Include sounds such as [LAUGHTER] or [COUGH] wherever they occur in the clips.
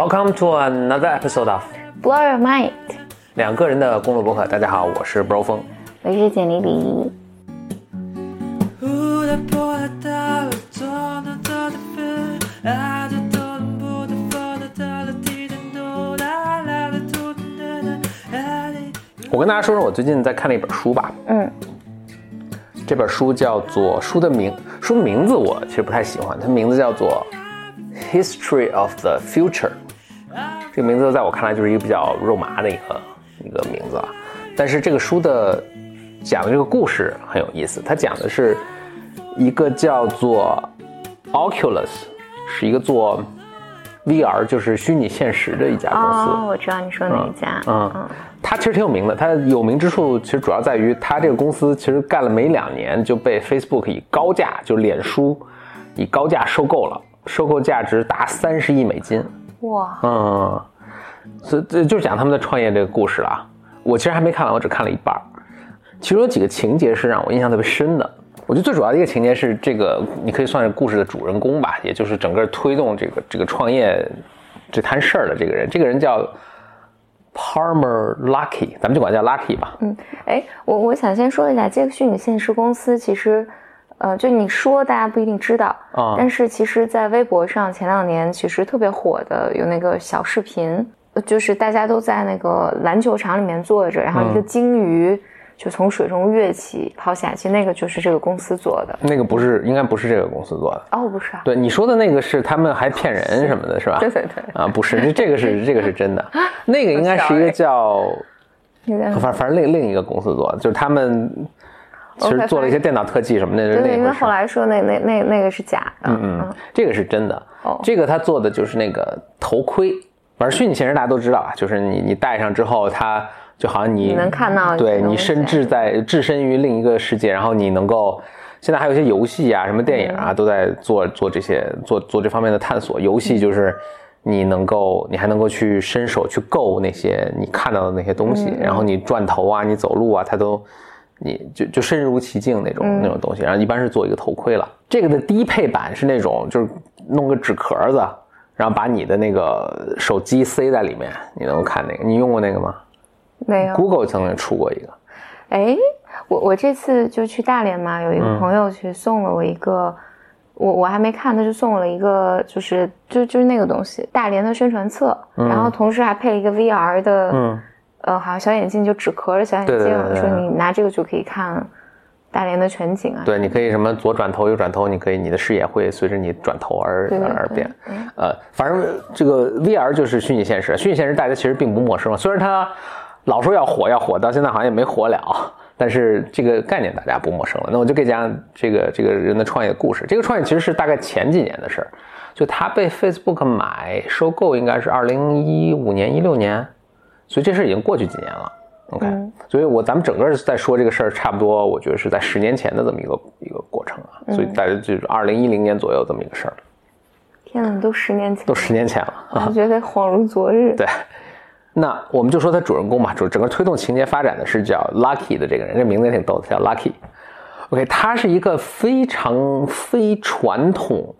Welcome to another episode of Blow Your Mind，两个人的公路博客。大家好，我是 Bro 峰。我是简丽丽。我跟大家说说我最近在看的一本书吧。嗯，这本书叫做书的名书的名字我其实不太喜欢，它名字叫做《History of the Future》。这个名字在我看来就是一个比较肉麻的一个一个名字啊。但是这个书的讲的这个故事很有意思，它讲的是一个叫做 Oculus，是一个做 VR 就是虚拟现实的一家公司。哦，我知道你说哪一家。嗯，它其实挺有名的。它有名之处其实主要在于，它这个公司其实干了没两年就被 Facebook 以高价，就脸书以高价收购了，收购价值达三十亿美金。哇，嗯，所以这就是讲他们的创业这个故事了。我其实还没看完，我只看了一半儿。其中有几个情节是让我印象特别深的。我觉得最主要的一个情节是这个，你可以算是故事的主人公吧，也就是整个推动这个这个创业这摊事儿的这个人。这个人叫 Palmer Luckey，咱们就管他叫 Lucky 吧。嗯，哎，我我想先说一下，这个虚拟现实公司其实，呃，就你说大家不一定知道啊但是其实，在微博上前两年其实特别火的有那个小视频，呃就是大家都在那个篮球场里面坐着，然后一个嗯鲸鱼就从水中跃起抛下，其实那个就是这个公司做的。那个不是，应该不是这个公司做的。哦，不是啊，对你说的那个是他们还骗人什么的，是吧？对对对，啊，不是，这这个是这个是真的，[LAUGHS] 那个应该是一个叫，有点反反正另另一个公司做的，就是他们其实做了一些电脑特技什么的，是对因为后。来说那那那那个是假的，嗯，这个是真的。哦这个他做的就是那个头盔，反正虚拟现实大家都知道啊，就是你你戴上之后，它就好像你你能看到对你甚至在置身于另一个世界，然后你能够。现在还有一些游戏啊，什么电影嗯啊，都在做做这些做做这方面的探索。游戏就是你能够，你还能够去伸手去够那些你看到的那些东西，嗯然后你转头啊，你走路啊，它都你就就身如其境那种、嗯那种东西。然后一般是做一个头盔了。这个的低配版是那种就是弄个纸壳子，然后把你的那个手机塞在里面，你能够看那个。你用过那个吗没有。？Google 曾经出过一个。哎，我我这次就去大连嘛，有一个朋友去送了我一个，我我还没看，他就送我了一个，就是就就是那个东西，大连的宣传册，然后同时还配了一个 VR 的，嗯，呃，好像小眼镜，就纸壳的小眼镜，对对对对说你拿这个就可以看大连的全景啊。对，你可以什么左转头、右转头，你可以你的视野会随着你转头而而变。嗯呃，反正这个 VR 就是虚拟现实，虚拟现实大家其实并不陌生，虽然它老说要火要火，到现在好像也没火了，但是这个概念大家不陌生了。那我就给讲讲这个这个人的创业故事。这个创业其实是大概前几年的事儿，就他被 Facebook 买收购，应该是二零一五年一六年，所以这事儿已经过去几年了。OK，、嗯所以我咱们整个在说这个事儿，差不多我觉得是在十年前的这么一个一个过程啊，所以大概就是二零一零年左右这么一个事儿，天哪，都十年前都，十年前了。我觉得恍如昨日。[LAUGHS] 对，那我们就说他主人公吧，主整个推动情节发展的是叫 Lucky 的这个人，这名字也挺逗的，叫 Lucky。OK，他是一个非常非传统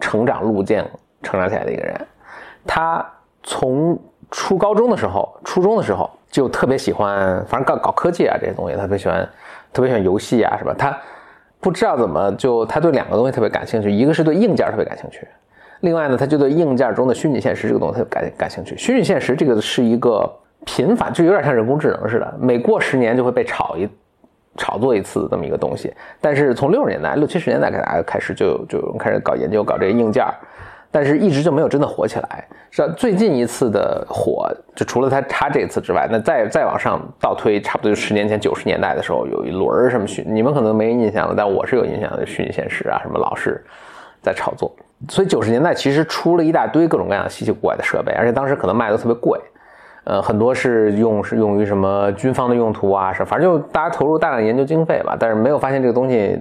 成长路径成长起来的一个人。他从初高中的时候，初中的时候就特别喜欢，反正搞搞科技啊这些东西，特别喜欢，特别喜欢游戏啊，是吧？他不知道怎么就他对两个东西特别感兴趣，一个是对硬件特别感兴趣，另外呢，他就对硬件中的虚拟现实这个东西特别感感兴趣。虚拟现实这个是一个频繁，就有点像人工智能似的，每过十年就会被炒一炒作一次这么一个东西。但是从六十年代、六七十年代给大家开始就就开始搞研究搞这个硬件，但是一直就没有真的火起来。是吧最近一次的火，就除了他他这次之外，那再再往上倒推，差不多就十年前九十年代的时候，有一轮什么虚，你们可能没印象了，但我是有印象的，虚拟现实啊，什么老是在炒作。所以九十年代其实出了一大堆各种各样稀奇古怪的设备，而且当时可能卖的特别贵，呃，很多是用是用于什么军方的用途啊，是反正就大家投入大量研究经费吧，但是没有发现这个东西，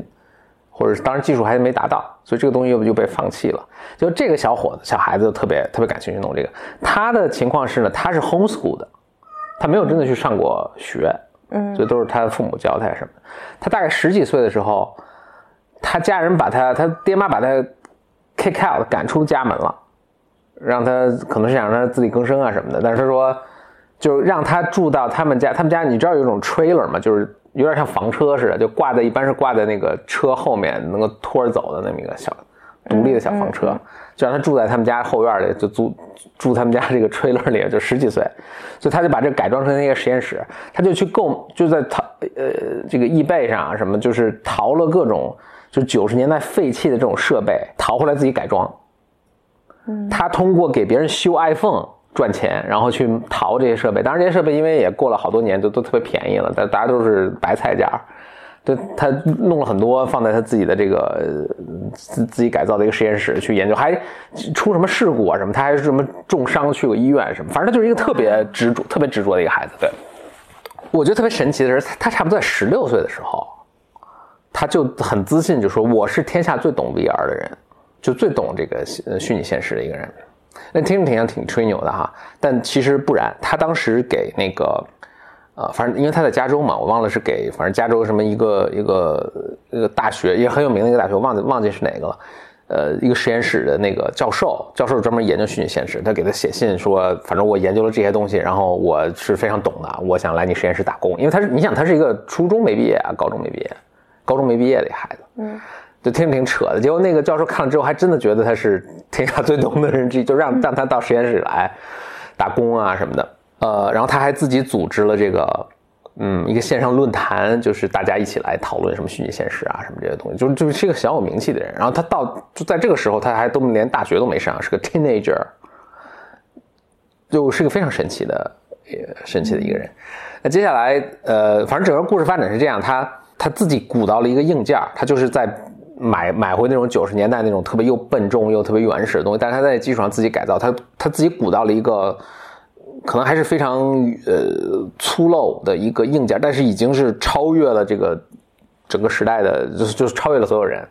或者是当时技术还没达到，所以这个东西又又被放弃了。就这个小伙子小孩子就特别特别感兴趣弄这个，他的情况是呢，他是 homeschool 的，他没有真的去上过学，嗯所以都是他的父母教他什么的。他大概十几岁的时候，他家人把他，他爹妈把他 kick out 赶出家门了，让他可能是想让他自力更生啊什么的。但是他说，就让他住到他们家，他们家你知道有一种 trailer 吗？就是有点像房车似的，就挂在一般是挂在那个车后面，能够拖着走的那么一个小独立的小房车，就让他住在他们家后院里，就租住他们家这个 [LAUGHS] trailer 里，就十几岁，所以他就把这改装成一个实验室，他就去购，就在淘呃这个易贝上啊什么，就是淘了各种。就九十年代废弃的这种设备淘回来自己改装，嗯，他通过给别人修 iPhone 赚钱，然后去淘这些设备。当然，这些设备因为也过了好多年，都都特别便宜了，但大家都是白菜价。对他弄了很多放在他自己的这个自自己改造的一个实验室去研究，还出什么事故啊什么？他还是什么重伤去过医院什么？反正他就是一个特别执着、特别执着的一个孩子。对，我觉得特别神奇的是，他差不多在十六岁的时候。他就很自信，就说我是天下最懂 VR 的人，就最懂这个虚拟现实的一个人。那听着挺像挺吹牛的哈，但其实不然。他当时给那个，呃，反正因为他在加州嘛，我忘了是给反正加州什么一个一个一个大学也很有名的一个大学，我忘记忘记是哪个了。呃，一个实验室的那个教授，教授专门研究虚拟现实，他给他写信说，反正我研究了这些东西，然后我是非常懂的，我想来你实验室打工。因为他是你想他是一个初中没毕业啊，高中没毕业。高中没毕业的孩子，嗯，就听着挺扯的。结果那个教授看了之后，还真的觉得他是天下最懂的人之一，就让让他到实验室来打工啊什么的。呃，然后他还自己组织了这个，嗯，一个线上论坛，就是大家一起来讨论什么虚拟现实啊什么这些东西，就就是一个小有名气的人。然后他到就在这个时候，他还都连大学都没上，是个 teenager，就是个非常神奇的、神奇的一个人。那接下来，呃，反正整个故事发展是这样，他。他自己鼓捣了一个硬件，他就是在买买回那种九十年代那种特别又笨重又特别原始的东西，但是他在基础上自己改造，他他自己鼓捣了一个可能还是非常呃粗陋的一个硬件，但是已经是超越了这个整个时代的，就是就是超越了所有人。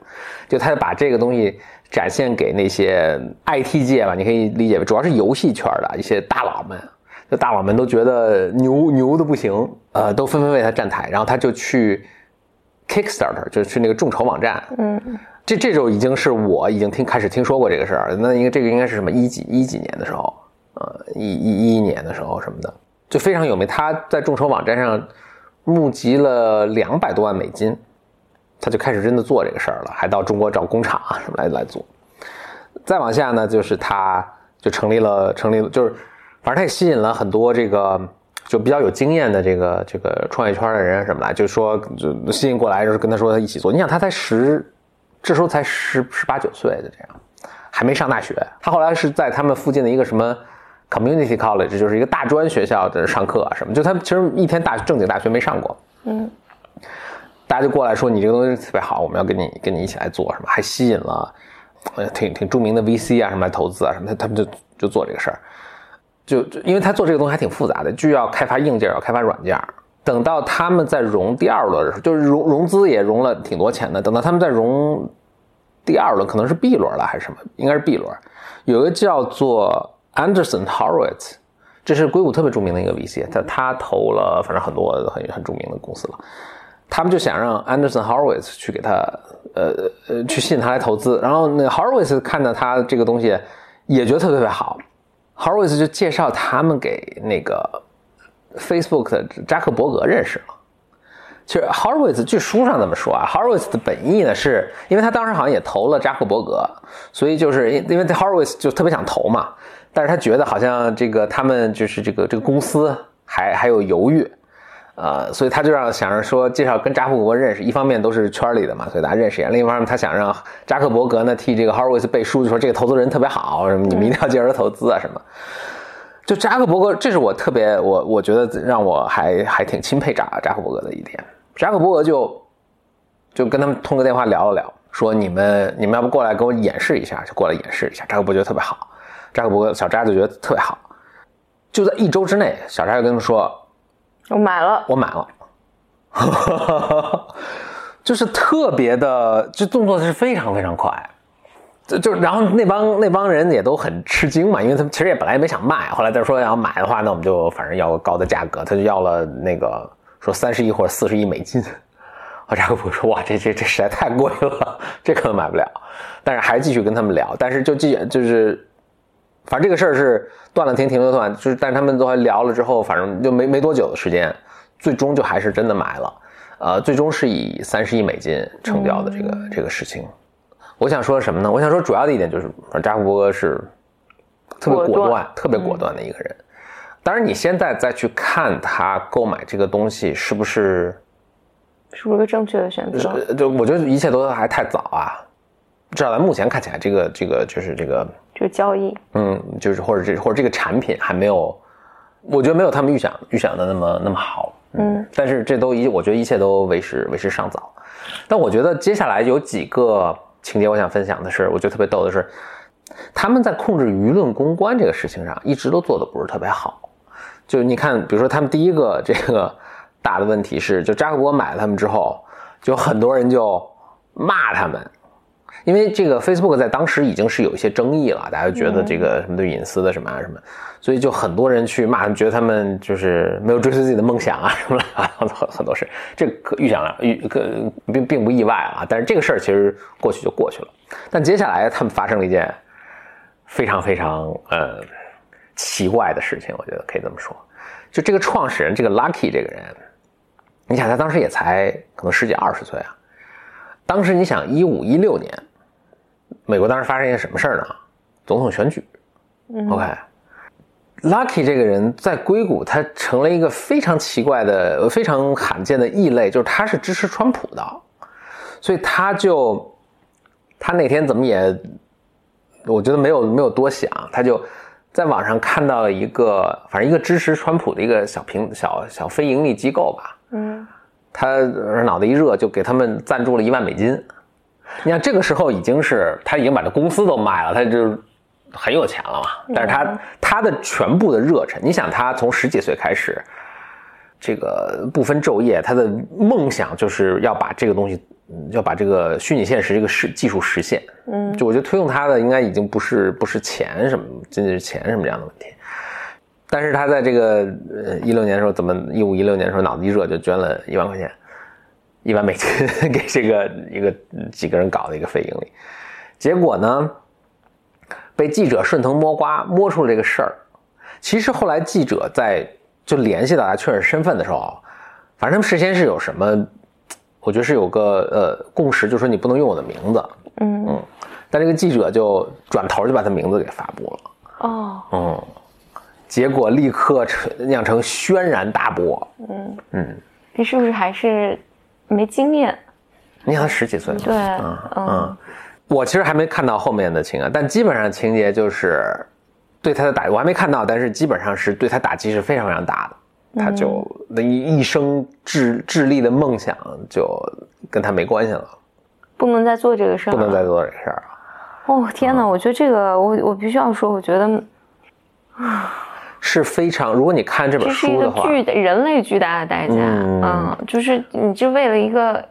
就他把这个东西展现给那些 IT 界吧，你可以理解为主要是游戏圈的一些大佬们，就大佬们都觉得牛牛的不行，呃，都纷纷为他站台，然后他就去。Kickstarter 就是去那个众筹网站，嗯，这这就已经是我已经听开始听说过这个事儿。那应该这个应该是什么一几一几年的时候，呃，一一一一年的时候什么的，就非常有名。他在众筹网站上募集了两百多万美金，他就开始真的做这个事儿了，还到中国找工厂啊什么来来做。再往下呢，就是他就成立了成立了，就是反正他也吸引了很多这个。就比较有经验的这个这个创业圈的人什么的，就说就吸引过来，就是跟他说他一起做。你想他才十，这时候才十十八九岁的这样，还没上大学。他后来是在他们附近的一个什么 community college，就是一个大专学校的上课啊什么。就他其实一天大正经大学没上过。嗯。大家就过来说你这个东西特别好，我们要跟你跟你一起来做什么，还吸引了挺挺著名的 VC 啊什么来投资啊什么，他他们就就做这个事儿。就就因为他做这个东西还挺复杂的，就要开发硬件，要开发软件。等到他们在融第二轮的时候，就是融融资也融了挺多钱的。等到他们在融第二轮，可能是 B 轮了还是什么？应该是 B 轮。有一个叫做 Anderson Horowitz，这是硅谷特别著名的一个 VC，他他投了反正很多很很著名的公司了。他们就想让 Anderson Horowitz 去给他呃呃去吸引他来投资。然后那 Horowitz 看到他这个东西也觉得特别特别好。Horowitz 就介绍他们给那个 Facebook 的扎克伯格认识了。其实 Horowitz 据书上这么说啊，Horowitz 的本意呢，是因为他当时好像也投了扎克伯格，所以就是因为 Horowitz 就特别想投嘛，但是他觉得好像这个他们就是这个这个公司还还有犹豫。呃，所以他就让想着说介绍跟扎克伯格认识，一方面都是圈里的嘛，所以大家认识一下；另一方面，他想让扎克伯格呢替这个 Horowitz 背书，就说这个投资人特别好，什么你们一定要介绍投资啊什么。就扎克伯格，这是我特别我我觉得让我还还挺钦佩扎扎克伯格的一点。扎克伯格就就跟他们通个电话聊了聊，说你们你们要不过来给我演示一下，就过来演示一下。扎克伯格觉得特别好，扎克伯格小扎就觉得特别好。就在一周之内，小扎就跟他们说。我买了，我买了，[LAUGHS] 就是特别的，这动作是非常非常快，就就然后那帮那帮人也都很吃惊嘛，因为他们其实也本来也没想卖，后来他说要买的话，那我们就反正要个高的价格，他就要了那个说三十亿或者四十亿美金，[LAUGHS] 啊，扎克伯说哇，这这这实在太贵了，[LAUGHS] 这可能买不了。但是还继续跟他们聊，但是就继就是，反正这个事儿是断了停，停了断，就是，但是他们都还聊了之后，反正就没没多久的时间，最终就还是真的买了。呃，最终是以三十亿美金成交的这个这个事情。我想说什么呢？我想说主要的一点就是，扎克伯格是特别果断、特别果断的一个人。当然，你现在再去看他购买这个东西是不是，是不是个正确的选择？就我觉得一切都还太早啊。至少在目前看起来，这个这个就是这个就是交易，嗯，就是或者这或者这个产品还没有，我觉得没有他们预想预想的那么那么好。嗯，但是这都一，我觉得一切都为时为时尚早。但我觉得接下来有几个情节，我想分享的是，我觉得特别逗的是，他们在控制舆论公关这个事情上，一直都做的不是特别好。就你看，比如说他们第一个这个大的问题是，就扎克伯格买了他们之后，就很多人就骂他们，因为这个 Facebook 在当时已经是有一些争议了，大家觉得这个什么对隐私的什么啊什么，所以就很多人去骂，觉得他们就是没有追随自己的梦想啊什么的，很很多事，这可预想了，预可并并不意外啊。但是这个事儿其实过去就过去了，但接下来他们发生了一件非常非常呃。奇怪的事情，我觉得可以这么说，就这个创始人这个 Lucky 这个人，你想他当时也才可能十几二十岁啊。当时你想一五一六年，美国当时发生一件什么事儿呢？总统选举。OK，Lucky 这个人在硅谷，他成了一个非常奇怪的、非常罕见的异类，就是他是支持川普的，所以他就他那天怎么也，我觉得没有没有多想，他就。在网上看到了一个，反正一个支持川普的一个小平小小非盈利机构吧，嗯，他脑袋一热就给他们赞助了一万美金。你看这个时候已经是他已经把这公司都卖了，他就很有钱了嘛。但是他他的全部的热忱，你想他从十几岁开始，这个不分昼夜，他的梦想就是要把这个东西。要把这个虚拟现实这个实技术实现，嗯，就我觉得推动他的应该已经不是不是钱什么，仅仅是钱什么这样的问题。但是他在这个呃一六年的时候，怎么一五一六年的时候脑子一热就捐了一万块钱，一万美金给这个一个几个人搞的一个非盈利，结果呢被记者顺藤摸瓜摸出了这个事儿。其实后来记者在就联系到他确认身份的时候，反正他们事先是有什么。我觉得是有个呃共识，就说你不能用我的名字，嗯。嗯，但这个记者就转头就把他名字给发布了，哦，嗯，结果立刻成酿成轩然大波，嗯。嗯，你是不是还是没经验？你想他十几岁，对，嗯。嗯，我其实还没看到后面的情啊，但基本上情节就是对他的打，我还没看到，但是基本上是对他打击是非常非常大的。他就那一一生致致力的梦想就跟他没关系了，不能再做这个事儿，不能再做这个事儿了。哦天哪，我觉得这个我我必须要说，我觉得啊是非常。如果你看这本书的话，巨人类巨大的代价，嗯，就是你就为了一个。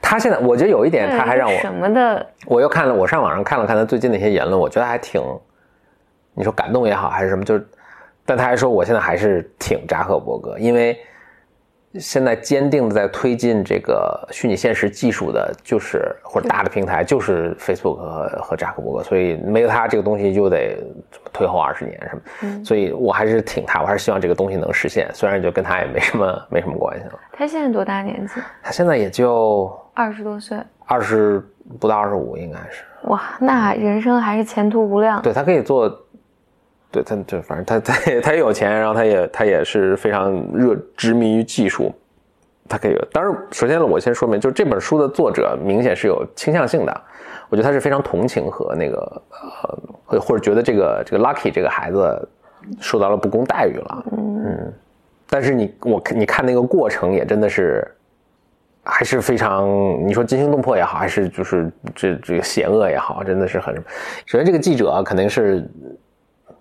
他现在我觉得有一点，他还让我什么的，我又看了，我上网上看了看他最近的一些言论，我觉得还挺，你说感动也好还是什么，就是。但他还说，我现在还是挺扎克伯格，因为现在坚定的在推进这个虚拟现实技术的，就是或者大的平台，就是 Facebook 和和扎克伯格，所以没有他这个东西就得退后二十年什么，所以我还是挺他，我还是希望这个东西能实现，虽然就跟他也没什么 [LAUGHS] 没什么关系了。他现在多大年纪？他现在也就二十多岁，二十不到二十五应该是。哇，那人生还是前途无量。对他可以做。对他，就反正他他他也有钱，然后他也他也是非常热执迷于技术，他可以。当然，首先我先说明，就是这本书的作者明显是有倾向性的，我觉得他是非常同情和那个呃，或或者觉得这个这个 Lucky 这个孩子受到了不公待遇了。嗯，但是你我你看那个过程也真的是还是非常，你说惊心动魄也好，还是就是这这个险恶也好，真的是很。首先，这个记者肯定是。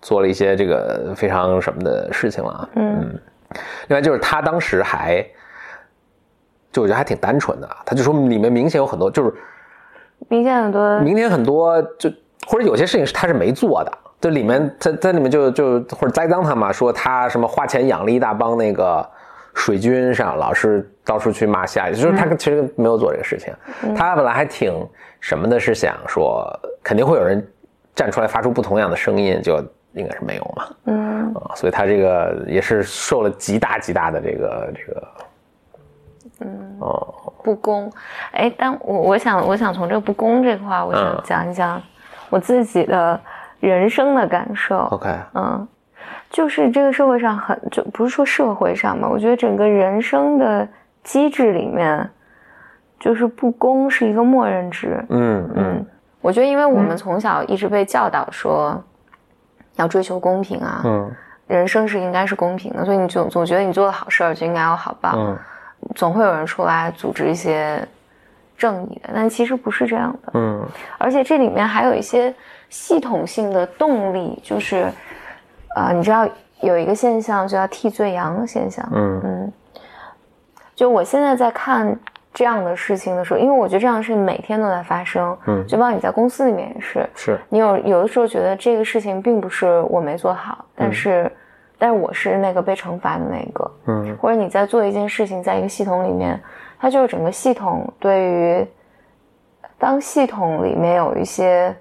做了一些这个非常什么的事情了，嗯，另外就是他当时还，就我觉得还挺单纯的，他就说里面明显有很多，就是明显很多，明显很多，就或者有些事情是他是没做的，就里面他在里面就就或者栽赃他嘛，说他什么花钱养了一大帮那个水军上，老是到处去骂下，就是他其实没有做这个事情。他本来还挺什么的，是想说肯定会有人站出来发出不同样的声音，就应该是没有嘛。嗯，所以他这个也是受了极大极大的这个这个，嗯哦不公。哎，但我我想我想从这个不公这块，我想讲一讲我自己的人生的感受。OK，嗯。就是这个社会上很就不是说社会上嘛，我觉得整个人生的机制里面，就是不公是一个默认值。嗯嗯，我觉得因为我们从小一直被教导说要追求公平啊，嗯，人生是应该是公平的，所以你总总觉得你做的好事儿就应该有好报，嗯，总会有人出来组织一些正义的，但其实不是这样的。嗯，而且这里面还有一些系统性的动力，就是。啊，你知道有一个现象叫替罪羊的现象。嗯嗯，就我现在在看这样的事情的时候，因为我觉得这样的事情每天都在发生。嗯，就包括你在公司里面也是。是。你有有的时候觉得这个事情并不是我没做好，但是，但是我是那个被惩罚的那个。嗯。或者你在做一件事情，在一个系统里面，它就是整个系统对于，当系统里面有一些。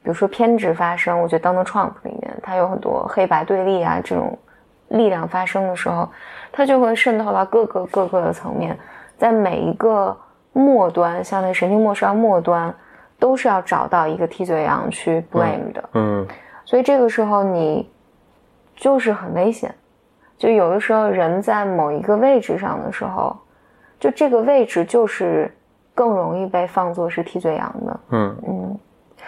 比如说偏执发生，我觉得 Donald Trump 里面，它有很多黑白对立啊这种力量发生的时候，它就会渗透到各个各个的层面，在每一个末端，像那神经末梢末端，都是要找到一个替罪羊去 blame 的。嗯，所以这个时候你就是很危险，就有的时候人在某一个位置上的时候，就这个位置就是更容易被放作是替罪羊的。嗯嗯。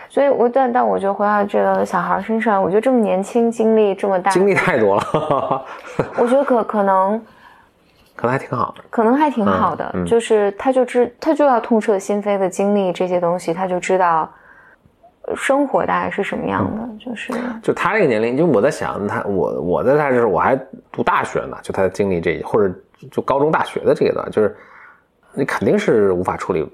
所以，我但但我觉得回到这个小孩身上，我觉得这么年轻，经历这么大，经历太多了。我觉得可可能，可能还挺好的，可能还挺好的。就是他就知他就要痛彻心扉的经历这些东西，他就知道生活大概是什么样的。就是就他这个年龄，就我在想他，我我在他就是我还读大学呢，就他经历这或者就高中大学的这一段，就是你肯定是无法处理。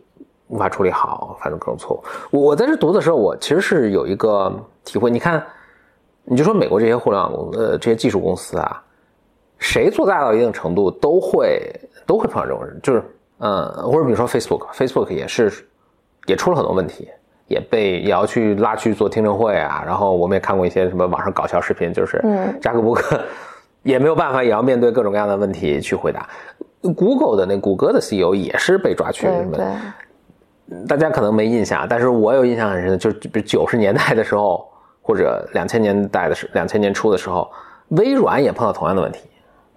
无法处理好，反正各种错误。我我在这读的时候，我其实是有一个体会。你看，你就说美国这些互联网公呃这些技术公司啊，谁做大到一定程度，都会都会碰到这种人，就是嗯，或者比如说 Facebook，Facebook 也是也出了很多问题，也被也要去拉去做听证会啊。然后我们也看过一些什么网上搞笑视频，就是扎克伯格也没有办法，也要面对各种各样的问题去回答。Google 的那谷歌的 CEO 也是被抓去什么。大家可能没印象，但是我有印象很深的，就是比如九十年代的时候，或者两千年代的时，两千年初的时候，微软也碰到同样的问题。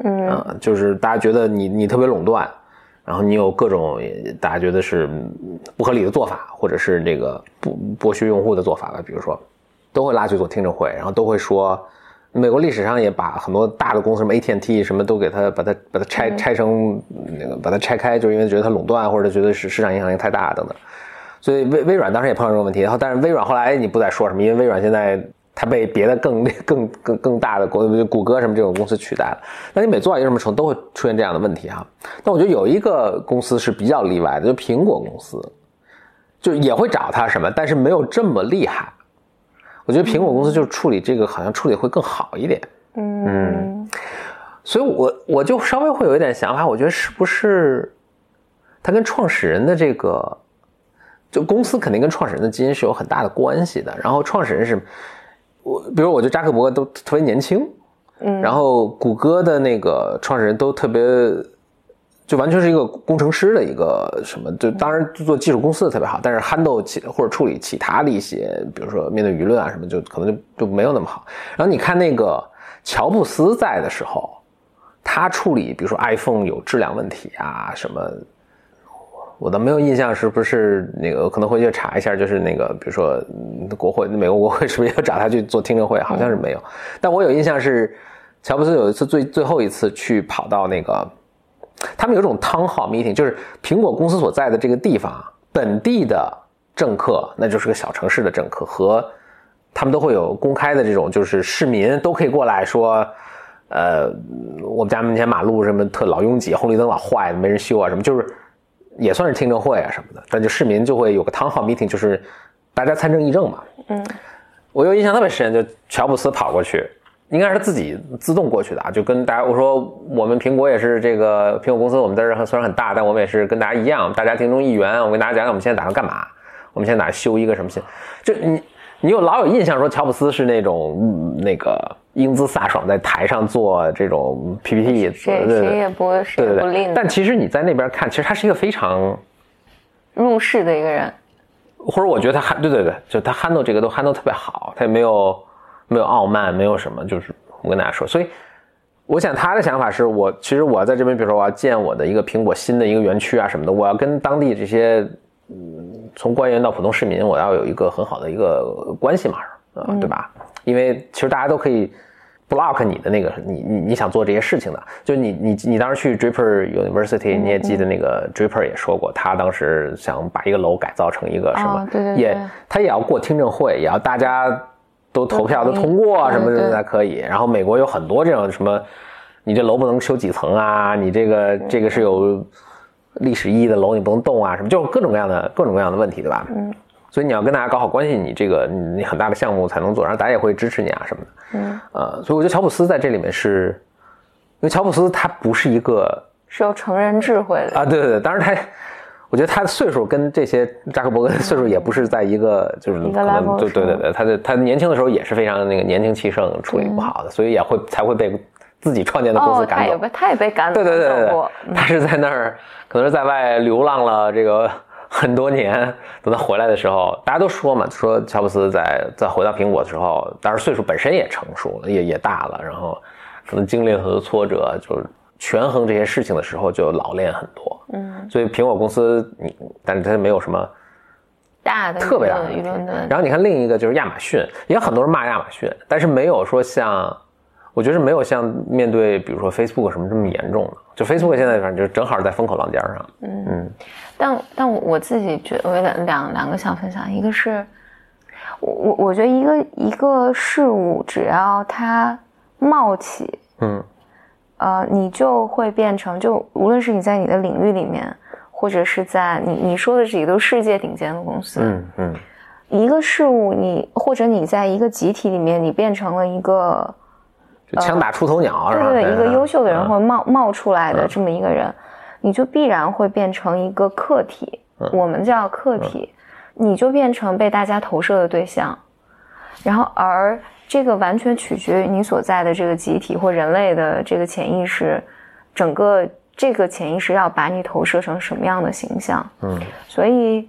嗯，就是大家觉得你你特别垄断，然后你有各种大家觉得是不合理的做法，或者是这个不剥削用户的做法吧，比如说，都会拉去做听证会，然后都会说。美国历史上也把很多大的公司，什么 AT&T 什么都给它把它把它拆拆成那个把它拆开，就是因为觉得它垄断或者觉得是市场影响力太大等等。所以微微软当时也碰到这个问题，然后但是微软后来你不再说什么，因为微软现在它被别的 [LAUGHS] 更更更更大的国谷歌什么这种公司取代了。那你每做到一个什么程度都会出现这样的问题哈。但我觉得有一个公司是比较例外的，就苹果公司，就也会找它什么，但是没有这么厉害。我觉得苹果公司就是处理这个，好像处理会更好一点。嗯，所以我我就稍微会有一点想法，我觉得是不是它跟创始人的这个，就公司肯定跟创始人的基因是有很大的关系的。然后创始人是，我比如我觉得扎克伯格都特别年轻，嗯，然后谷歌的那个创始人都特别。就完全是一个工程师的一个什么，就当然做技术公司的特别好，但是 handle 其或者处理其他的一些，比如说面对舆论啊什么，就可能就就没有那么好。然后你看那个乔布斯在的时候，他处理比如说 iPhone 有质量问题啊什么，我倒没有印象是不是那个可能回去查一下，就是那个比如说国会美国国会是不是要找他去做听证会？好像是没有，但我有印象是乔布斯有一次最最后一次去跑到那个。他们有种 town hall meeting，就是苹果公司所在的这个地方，本地的政客，那就是个小城市的政客，和他们都会有公开的这种，就是市民都可以过来说，呃，我们家门前马路什么特老拥挤，红绿灯老坏，没人修啊，什么就是也算是听证会啊什么的。但就市民就会有个 town hall meeting，就是大家参政议政嘛。嗯，我有印象特别深，就乔布斯跑过去，应该是自己自动过去的啊，就跟大家我说，我们苹果也是这个苹果公司，我们在这虽然很大，但我们也是跟大家一样，大家庭中一员。我跟大家讲讲，我们现在打算干嘛？我们现在打算修一个什么新？就你，你有老有印象说乔布斯是那种那个英姿飒爽，在台上做这种 PPT，谁谁也不谁也不吝。但其实你在那边看，其实他是一个非常入世的一个人，或者我觉得他 handle 对对对，就他 handle 这个都 handle 特别好，他也没有。没有傲慢，没有什么，就是我跟大家说，所以我想他的想法是我其实我在这边，比如说我要建我的一个苹果新的一个园区啊什么的，我要跟当地这些嗯从官员到普通市民，我要有一个很好的一个关系嘛，啊对吧？因为其实大家都可以 block 你的那个你你你想做这些事情的，就你你你当时去 Draper University，你也记得那个 Draper 也说过，他当时想把一个楼改造成一个什么，对对，也他也要过听证会，也要大家。都投票都通过什么的才可以。然后美国有很多这种什么，你这楼不能修几层啊？你这个这个是有历史意义的楼，你不能动啊？什么就各种各样的各种各样的问题，对吧？嗯。所以你要跟大家搞好关系，你这个你很大的项目才能做，然后大家也会支持你啊什么的。嗯。呃，所以我觉得乔布斯在这里面是，因为乔布斯他不是一个是有成人智慧的啊。对对对，当然他。我觉得他的岁数跟这些扎克伯格的岁数也不是在一个，就是可能对对对对，他的他年轻的时候也是非常那个年轻气盛，处理不好的，所以也会才会被自己创建的公司赶走。他也被他也被赶走。对对对对，他是在那儿，可能是在外流浪了这个很多年，等他回来的时候，大家都说嘛，说乔布斯在在回到苹果的时候，当然岁数本身也成熟了，也也大了，然后可能经历了很多挫折，就。权衡这些事情的时候就老练很多，嗯，所以苹果公司，你，但是它没有什么大的特别大的舆论。然后你看另一个就是亚马逊，也很多人骂亚马逊，但是没有说像，我觉得是没有像面对比如说 Facebook 什么这么严重的。就 Facebook 现在反正就正好在风口浪尖上，嗯嗯。但但我我自己觉得，我有两两两个想分享，一个是，我我我觉得一个一个事物只要它冒起，嗯。呃，你就会变成，就无论是你在你的领域里面，或者是在你你说的这些都世界顶尖的公司，嗯嗯，一个事物你或者你在一个集体里面，你变成了一个枪打出头鸟，对对对，一个优秀的人或者冒冒出来的这么一个人，你就必然会变成一个客体，我们叫客体，你就变成被大家投射的对象，然后而。这个完全取决于你所在的这个集体或人类的这个潜意识，整个这个潜意识要把你投射成什么样的形象？嗯，所以，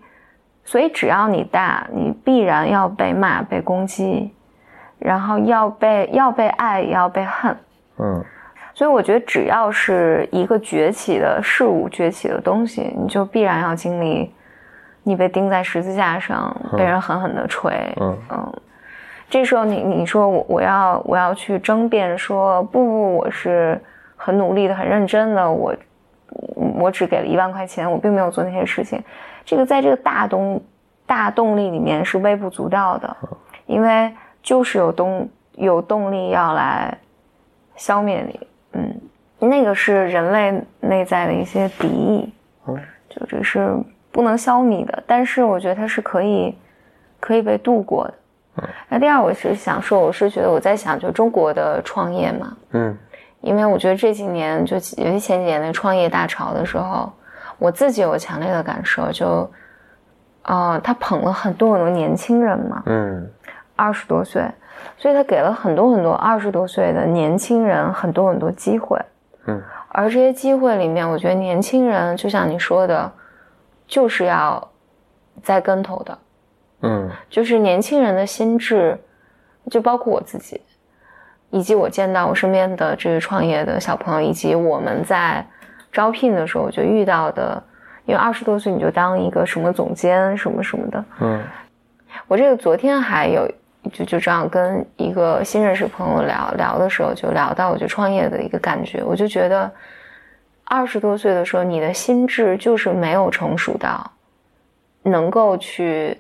所以只要你大，你必然要被骂、被攻击，然后要被要被爱，也要被恨。嗯，所以我觉得只要是一个崛起的事物、崛起的东西，你就必然要经历，你被钉在十字架上，被人狠狠的锤。嗯嗯。这时候你你说我我要我要去争辩说不不我是很努力的很认真的我我只给了一万块钱我并没有做那些事情，这个在这个大动大动力里面是微不足道的，因为就是有动有动力要来消灭你，嗯，那个是人类内在的一些敌意，嗯，就这是不能消弭的，但是我觉得它是可以可以被度过的。那第二，我是想说，我是觉得我在想，就中国的创业嘛，嗯，因为我觉得这几年，就尤其前几年那创业大潮的时候，我自己有强烈的感受，就，啊，他捧了很多很多年轻人嘛，嗯，二十多岁，所以他给了很多很多二十多岁的年轻人很多很多机会，嗯，而这些机会里面，我觉得年轻人就像你说的，就是要栽跟头的。嗯，就是年轻人的心智，就包括我自己，以及我见到我身边的这个创业的小朋友，以及我们在招聘的时候就遇到的，因为二十多岁你就当一个什么总监什么什么的。嗯，我这个昨天还有就就这样跟一个新认识朋友聊聊的时候，就聊到我就创业的一个感觉，我就觉得二十多岁的时候，你的心智就是没有成熟到能够去。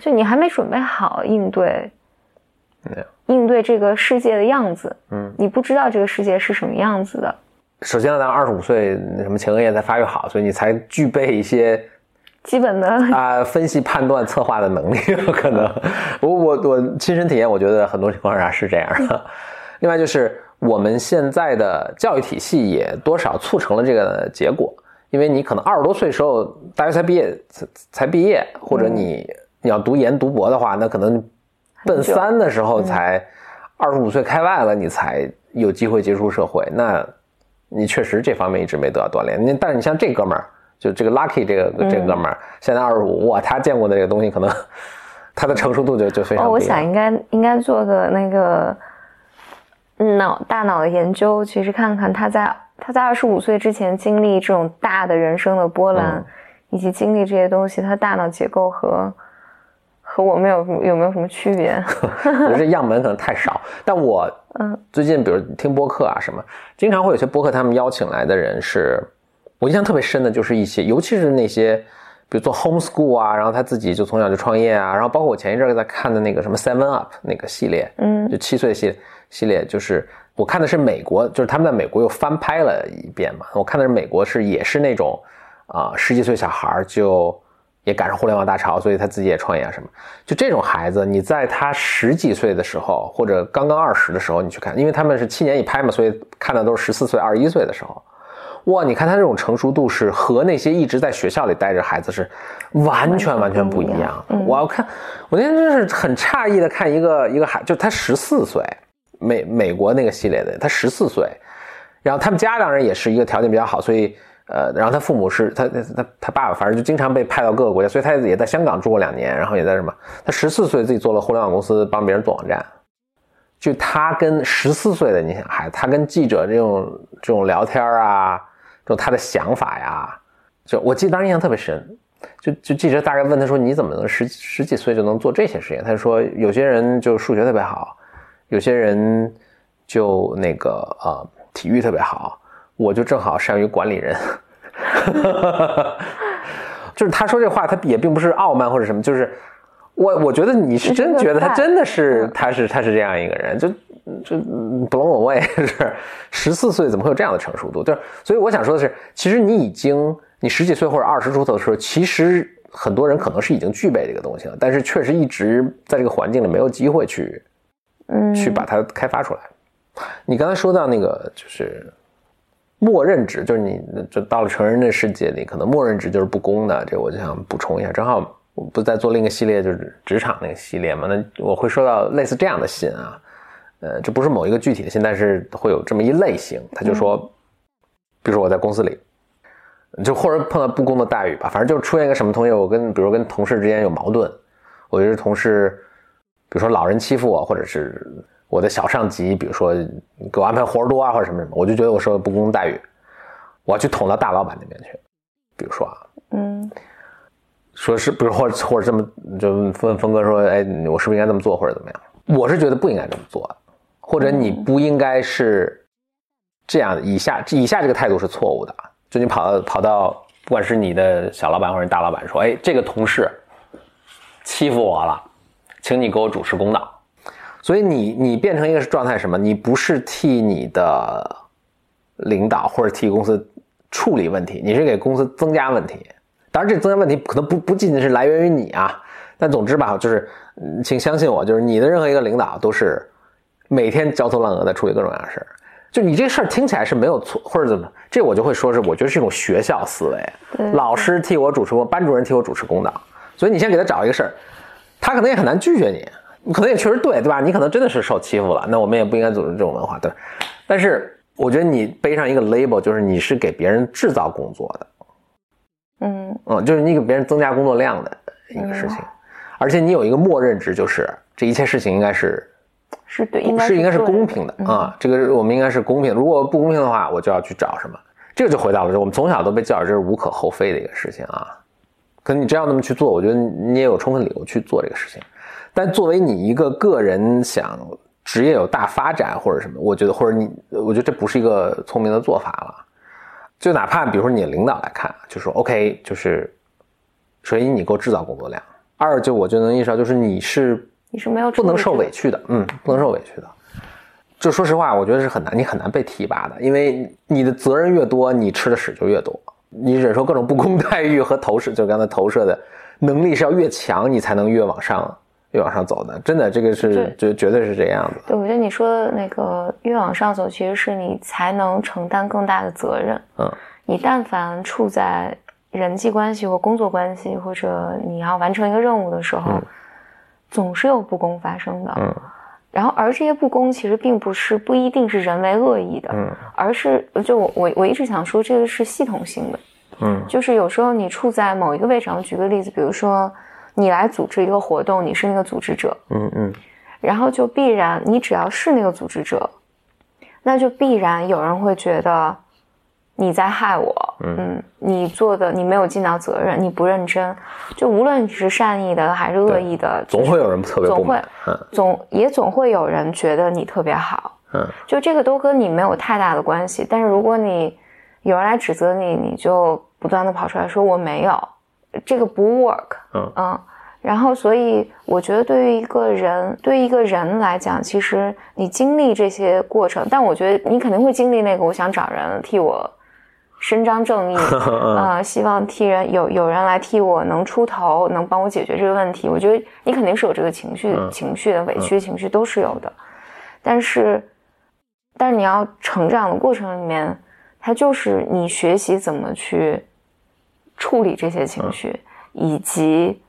就你还没准备好应对，应对这个世界的样子，嗯，你不知道这个世界是什么样子的。首先，咱二十五岁，什么前额叶才发育好，所以你才具备一些基本的啊，分析判断策划的能力 [LAUGHS] 可能，我我我亲身体验，我觉得很多情况下是这样的。另外就是我们现在的教育体系也多少促成了这个结果，因为你可能二十多岁时候大学才毕业才才毕业，或者你你要读研读博的话，那可能奔三的时候才二十五岁开外了，你才有机会接触社会，那你确实这方面一直没得到锻炼。你但是你像这哥们儿。就这个 Lucky 这个这哥们儿，现在二十五，哇，他见过的这个东西，可能他的成熟度就就非常。哦，我想应该应该做个那个脑大脑的研究，其实看看他在他在二十五岁之前经历这种大的人生的波澜，以及经历这些东西，他大脑结构和和我们有有没有什么区别？[LAUGHS] 我觉得这样本可能太少，[LAUGHS] 但我嗯，最近比如听播客啊什么，经常会有些播客，他们邀请来的人是。我印象特别深的就是一些，尤其是那些，比如做 homeschool 啊，然后他自己就从小就创业啊，然后包括我前一阵在看的那个什么 Seven Up 那个系列，嗯，就七岁系系列，就是我看的是美国，就是他们在美国又翻拍了一遍嘛。我看的是美国是也是那种啊十几岁小孩就也赶上互联网大潮，所以他自己也创业啊什么。就这种孩子，你在他十几岁的时候或者刚刚二十的时候你去看，因为他们是七年一拍嘛，所以看的都是十四岁、二十一岁的时候。哇，你看他这种成熟度是和那些一直在学校里待着孩子是完全完全不一样。我要看，我那天真是很诧异的看一个一个孩，就他十四岁，美美国那个系列的，他十四岁，然后他们家当然也是一个条件比较好，所以呃，然后他父母是他他他爸爸，反正就经常被派到各个国家，所以他也在香港住过两年，然后也在什么，他十四岁自己做了互联网公司，帮别人做网站，就他跟十四岁的你想孩子，他跟记者这种这种聊天啊。就他的想法呀，就我记得当时印象特别深，就就记者大概问他说：“你怎么能十十几岁就能做这些事情？”他就说：“有些人就数学特别好，有些人就那个呃体育特别好，我就正好善于管理人。[LAUGHS] ”就是他说这话，他也并不是傲慢或者什么，就是我我觉得你是真觉得他真的是他是他是这样一个人，就。就 blow away 是十四岁怎么会有这样的成熟度？对，所以我想说的是，其实你已经你十几岁或者二十出头的时候，其实很多人可能是已经具备这个东西了，但是确实一直在这个环境里没有机会去，嗯，去把它开发出来。你刚才说到那个就是默认值，就是你就到了成人的世界里，可能默认值就是不公的。这我就想补充一下，正好我不在做另一个系列，就是职场那个系列嘛，那我会说到类似这样的信啊。呃，这不是某一个具体的信，但是会有这么一类型。他就说，比如说我在公司里，就或者碰到不公的待遇吧，反正就出现一个什么东西，我跟比如跟同事之间有矛盾，我觉得同事，比如说老人欺负我，或者是我的小上级，比如说给我安排活多啊，或者什么什么，我就觉得我受了不公待遇，我要去捅到大老板那边去。比如说啊，嗯，说是，比如或者或者这么就问峰哥说，哎，我是不是应该这么做，或者怎么样？我是觉得不应该这么做的。或者你不应该是这样，以下以下这个态度是错误的。就你跑到跑到，不管是你的小老板或者大老板说，哎，这个同事欺负我了，请你给我主持公道。所以你你变成一个状态什么？你不是替你的领导或者替公司处理问题，你是给公司增加问题。当然，这增加问题可能不不仅仅是来源于你啊，但总之吧，就是请相信我，就是你的任何一个领导都是。每天焦头烂额的处理各种各样的事儿，就你这事儿听起来是没有错，或者怎么，这我就会说是，我觉得是一种学校思维，老师替我主持公，班主任替我主持公道，所以你先给他找一个事儿，他可能也很难拒绝你，你可能也确实对，对吧？你可能真的是受欺负了，那我们也不应该组织这种文化，对。但是我觉得你背上一个 label，就是你是给别人制造工作的，嗯。嗯，就是你给别人增加工作量的一个事情，而且你有一个默认值，就是这一切事情应该是。是对，应该是应该是公平的啊，这个我们应该是公平。如果不公平的话，我就要去找什么？这个就回到了，就我们从小都被教育，这是无可厚非的一个事情啊。可你真要那么去做，我觉得你也有充分理由去做这个事情。但作为你一个个人想职业有大发展或者什么，我觉得或者你，我觉得这不是一个聪明的做法了。就哪怕比如说你领导来看，就说 OK，就是首先你够制造工作量，二就我就能意识到，就是你是。你是没有不能受委屈的，嗯，不能受委屈的。就说实话，我觉得是很难，你很难被提拔的，因为你的责任越多，你吃的屎就越多。你忍受各种不公待遇和投射，就刚才投射的能力是要越强，你才能越往上，越往上走的。真的，这个是绝绝对是这样的。对，我觉得你说的那个越往上走，其实是你才能承担更大的责任。嗯，你但凡处在人际关系或工作关系，或者你要完成一个任务的时候，总是有不公发生的。嗯。然后，而这些不公其实并不是不一定是人为恶意的，嗯，而是就我我我一直想说，这个是系统性的，嗯，就是有时候你处在某一个位置上，举个例子，比如说你来组织一个活动，你是那个组织者，嗯嗯，然后就必然你只要是那个组织者，那就必然有人会觉得。你在害我，嗯，你做的你没有尽到责任，你不认真，就无论你是善意的还是恶意的，总会有人特别总会，总也总会有人觉得你特别好，嗯，就这个都跟你没有太大的关系。但是如果你有人来指责你，你就不断的跑出来说我没有，这个不 work，嗯嗯，然后所以我觉得对于一个人，对于一个人来讲，其实你经历这些过程，但我觉得你肯定会经历那个，我想找人替我。伸张正义啊！[LAUGHS] 希望替人有有人来替我能出头，能帮我解决这个问题。我觉得你肯定是有这个情绪，情绪的委屈的情绪都是有的。但是，但是你要成长的过程里面，它就是你学习怎么去处理这些情绪，以及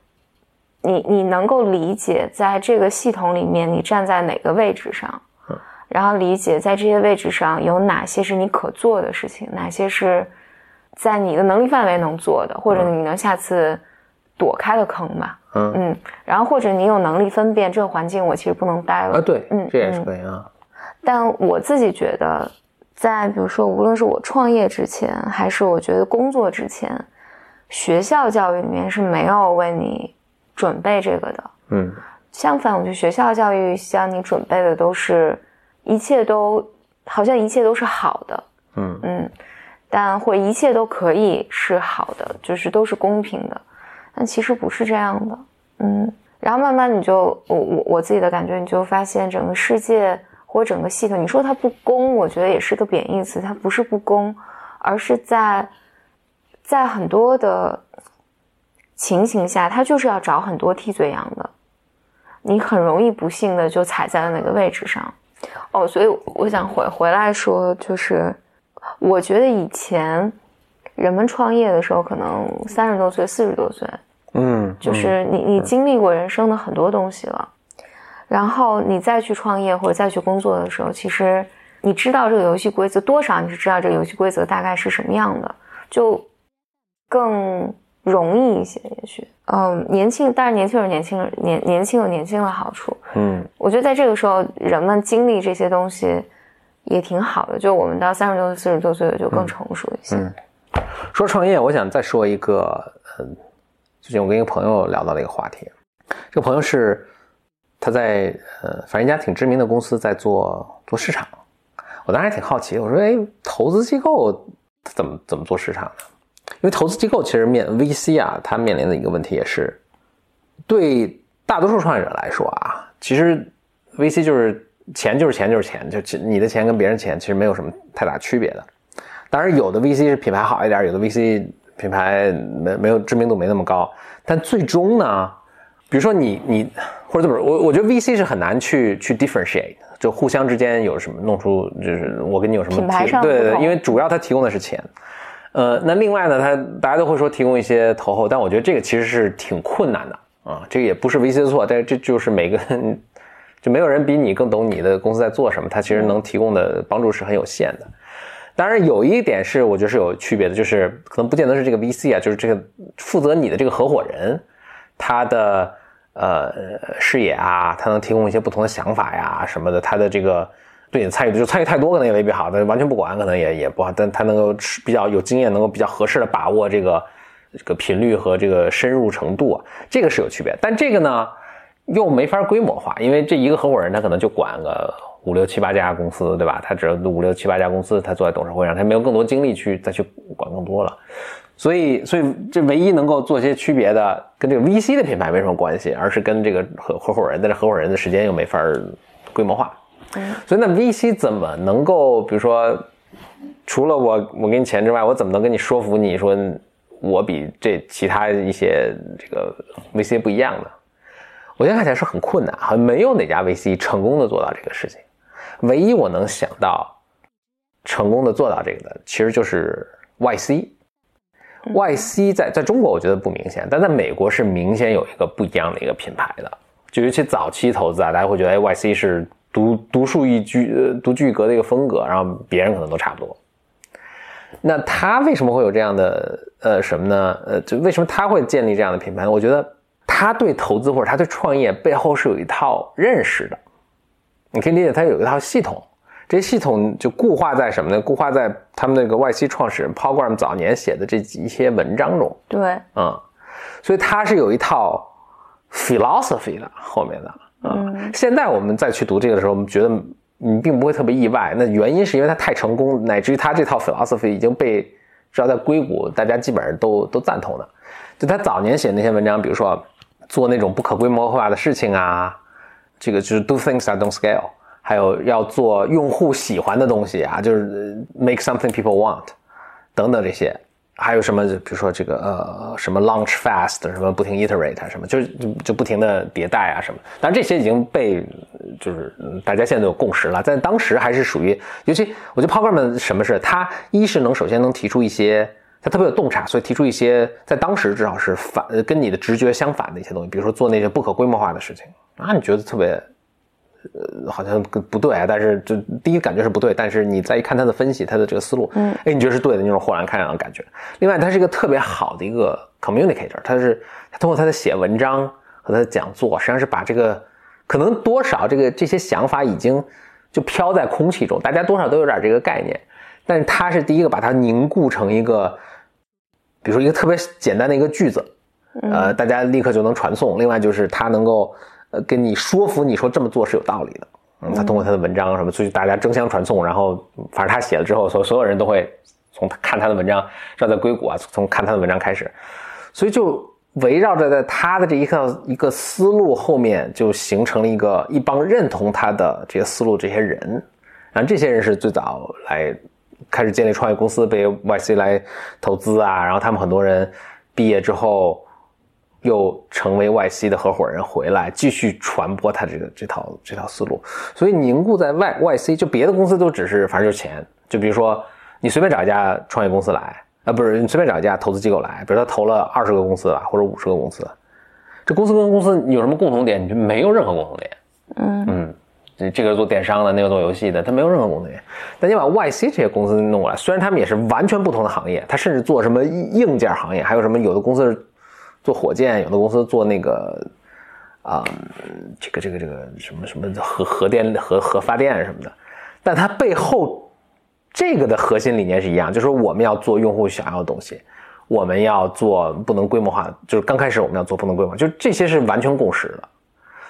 你你能够理解在这个系统里面你站在哪个位置上。然后理解在这些位置上有哪些是你可做的事情，哪些是在你的能力范围能做的，或者你能下次躲开的坑吧。嗯嗯，然后或者你有能力分辨这个环境我其实不能待了。啊，对，嗯，这也是可以啊。但我自己觉得，在比如说无论是我创业之前，还是我觉得工作之前，学校教育里面是没有为你准备这个的。嗯，相反，我觉得学校教育向你准备的都是。一切都好像一切都是好的，嗯嗯，但或一切都可以是好的，就是都是公平的，但其实不是这样的，嗯。然后慢慢你就我我我自己的感觉，你就发现整个世界或整个系统，你说它不公，我觉得也是个贬义词，它不是不公，而是在在很多的情形下，它就是要找很多替罪羊的，你很容易不幸的就踩在了那个位置上。哦，所以我想回回来说，就是我觉得以前人们创业的时候，可能三十多岁、四十多岁，嗯，就是你你经历过人生的很多东西了，然后你再去创业或者再去工作的时候，其实你知道这个游戏规则多少，你是知道这个游戏规则大概是什么样的，就更。容易一些，也许，嗯，年轻，但是年轻有年轻人年年轻有年轻的好处，嗯，我觉得在这个时候，人们经历这些东西也挺好的。就我们到三十多岁、四十多岁的就更成熟一些。嗯，说创业，我想再说一个，嗯，最近我跟一个朋友聊到了一个话题，这个朋友是他在呃，反正一家挺知名的公司在做做市场，我当时还挺好奇，我说，哎，投资机构怎么怎么做市场呢？因为投资机构其实面 VC 啊，它面临的一个问题也是，对大多数创业者来说啊，其实 VC 就是钱就是钱就是钱，就你的钱跟别人钱其实没有什么太大区别的。当然，有的 VC 是品牌好一点，有的 VC 品牌没没有知名度没那么高，但最终呢，比如说你你或者怎么我我觉得 VC 是很难去去 differentiate，就互相之间有什么弄出就是我跟你有什么品牌上对对对，因为主要它提供的是钱。呃，那另外呢，他大家都会说提供一些投后，但我觉得这个其实是挺困难的啊。这个也不是 VC 的错，但是这就是每个就没有人比你更懂你的公司在做什么，他其实能提供的帮助是很有限的。当然，有一点是我觉得是有区别的，就是可能不见得是这个 VC 啊，就是这个负责你的这个合伙人，他的呃视野啊，他能提供一些不同的想法呀什么的，他的这个。对你参与就参与太多可能也未必好，但完全不管可能也也不好，但他能够比较有经验，能够比较合适的把握这个这个频率和这个深入程度，这个是有区别。但这个呢又没法规模化，因为这一个合伙人他可能就管个五六七八家公司，对吧？他只有五六七八家公司，他坐在董事会上，他没有更多精力去再去管更多了。所以，所以这唯一能够做些区别的，跟这个 VC 的品牌没什么关系，而是跟这个合合伙人，但是合伙人的时间又没法规模化。所以那 VC 怎么能够，比如说除了我我给你钱之外，我怎么能跟你说服你说我比这其他一些这个 VC 不一样呢？我现在看起来是很困难，好像没有哪家 VC 成功的做到这个事情。唯一我能想到成功的做到这个的，其实就是 YC。YC 在在中国我觉得不明显，但在美国是明显有一个不一样的一个品牌的。就尤其早期投资啊，大家会觉得哎，YC 是独独树一帜、呃独具一格的一个风格，然后别人可能都差不多。那他为什么会有这样的呃什么呢？呃，就为什么他会建立这样的品牌呢？我觉得他对投资或者他对创业背后是有一套认识的。你可以理解他有一套系统，这些系统就固化在什么呢？固化在他们那个外企创始人 Paul Graham 早年写的这几些文章中。对，嗯，所以他是有一套 philosophy 的后面的。嗯，现在我们再去读这个的时候，我们觉得你并不会特别意外。那原因是因为他太成功，乃至于他这套 philosophy 已经被至少在硅谷大家基本上都都赞同的。就他早年写那些文章，比如说做那种不可规模化的事情啊。这个就是 do things that don't scale，还有要做用户喜欢的东西啊，就是 make something people want，等等这些，还有什么？比如说这个呃什么 launch fast，什么不停 iterate 什么，就就就不停的迭代啊什么。但这些已经被就是大家现在都有共识了，在当时还是属于，尤其我觉得 Paul Graham 什么是他一是能首先能提出一些，他特别有洞察，所以提出一些在当时至少是反跟你的直觉相反的一些东西，比如说做那些不可规模化的事情。啊，你觉得特别，呃，好像不对啊。但是就第一感觉是不对，但是你再一看他的分析，他的这个思路，嗯，哎，你觉得是对的那种豁然开朗的感觉。另外，他是一个特别好的一个 communicator，他是他通过他的写文章和他的讲座，实际上是把这个可能多少这个这些想法已经就飘在空气中，大家多少都有点这个概念。但是他是第一个把它凝固成一个，比如说一个特别简单的一个句子，呃，大家立刻就能传送。另外就是他能够。呃，跟你说服你说这么做是有道理的，嗯，他通过他的文章什么，所以大家争相传颂，然后反正他写了之后，所所有人都会从看他的文章，知道在硅谷啊，从看他的文章开始，所以就围绕着在他的这一套一个思路后面，就形成了一个一帮认同他的这些思路这些人，然后这些人是最早来开始建立创业公司，被 YC 来投资啊，然后他们很多人毕业之后。又成为 YC 的合伙人回来，继续传播他这个这套这套思路，所以凝固在 Y YC，就别的公司都只是反正就是钱，就比如说你随便找一家创业公司来，啊不是你随便找一家投资机构来，比如他投了二十个公司吧，或者五十个公司，这公司跟公司有什么共同点？你就没有任何共同点。嗯嗯，这这个做电商的，那个做游戏的，他没有任何共同点。但你把 YC 这些公司弄过来，虽然他们也是完全不同的行业，他甚至做什么硬件行业，还有什么有的公司是。做火箭，有的公司做那个啊，这个这个这个什么什么核核电核核发电什么的，但它背后这个的核心理念是一样，就是说我们要做用户想要的东西，我们要做不能规模化，就是刚开始我们要做不能规模化，就这些是完全共识的，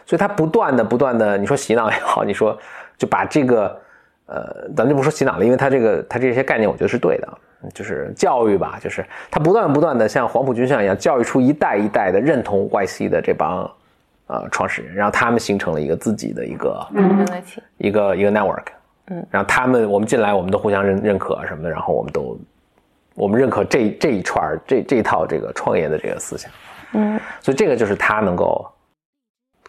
所以它不断的不断的，你说洗脑也好，你说就把这个呃，咱就不说洗脑了，因为它这个它这些概念，我觉得是对的。就是教育吧，就是他不断不断的像黄埔军校一样教育出一代一代的认同 YC 的这帮呃创始人，然后他们形成了一个自己的一个一个一个 network，嗯，然后他们我们进来，我们都互相认认可什么的，然后我们都我们认可这这一串这这一套这个创业的这个思想，嗯，所以这个就是他能够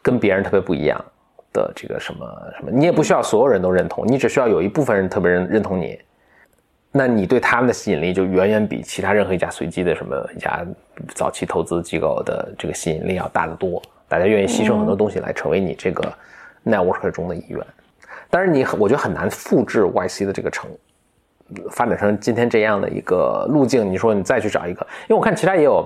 跟别人特别不一样的这个什么什么，你也不需要所有人都认同，你只需要有一部分人特别认认同你。那你对他们的吸引力就远远比其他任何一家随机的什么一家早期投资机构的这个吸引力要大得多。大家愿意牺牲很多东西来成为你这个 network 中的一员。但是你我觉得很难复制 YC 的这个成发展成今天这样的一个路径。你说你再去找一个，因为我看其他也有，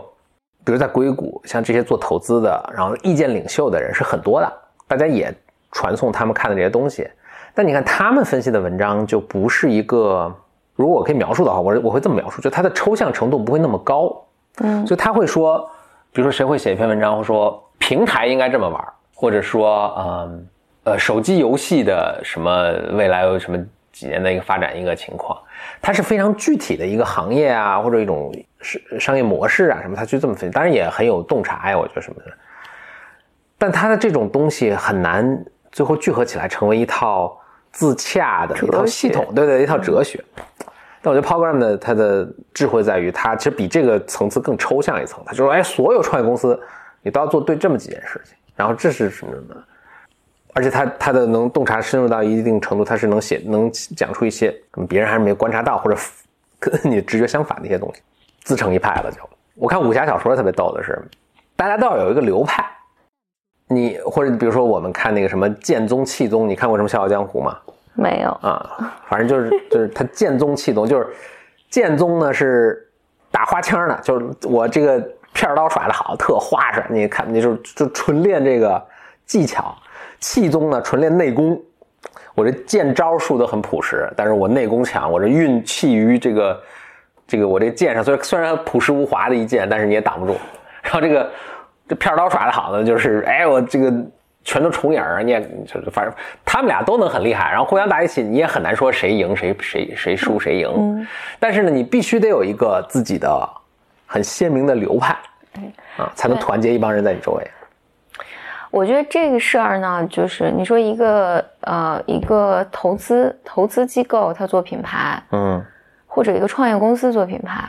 比如在硅谷，像这些做投资的，然后意见领袖的人是很多的，大家也传送他们看的这些东西。但你看他们分析的文章就不是一个。如果我可以描述的话，我我会这么描述，就它的抽象程度不会那么高，嗯，所以他会说，比如说谁会写一篇文章，说平台应该这么玩，或者说，嗯，呃，手机游戏的什么未来有什么几年的一个发展一个情况，它是非常具体的一个行业啊，或者一种商商业模式啊什么，他去这么分析，当然也很有洞察呀，我觉得什么的，但他的这种东西很难最后聚合起来成为一套。自洽的一套系统，对对，一套哲学。但我觉得 Program 的他的智慧在于，他其实比这个层次更抽象一层。他就说，哎，所有创业公司你都要做对这么几件事情，然后这是什么什么，而且他他的能洞察深入到一定程度，他是能写能讲出一些别人还是没观察到或者 [LAUGHS] 跟你直觉相反的一些东西，自成一派了就。我看武侠小说特别逗的是，大家都要有一个流派。你或者比如说我们看那个什么剑宗气宗，你看过什么《笑傲江湖》吗？没有啊，反正就是 [LAUGHS] 就是他剑宗气宗，就是剑宗呢是打花枪的，就是我这个片刀耍的好，特花哨。你看，你就就纯练这个技巧。气宗呢纯练内功，我这剑招数都很朴实，但是我内功强，我这运气于这个这个我这剑上，虽然虽然朴实无华的一剑，但是你也挡不住。然后这个这片刀耍的好的就是哎我这个。全都重影儿，你也就是反正他们俩都能很厉害，然后互相打一起，你也很难说谁赢谁谁谁输谁赢。嗯，但是呢，你必须得有一个自己的很鲜明的流派，啊，才能团结一帮人在你周围。我觉得这个事儿呢，就是你说一个呃一个投资投资机构他做品牌，嗯，或者一个创业公司做品牌，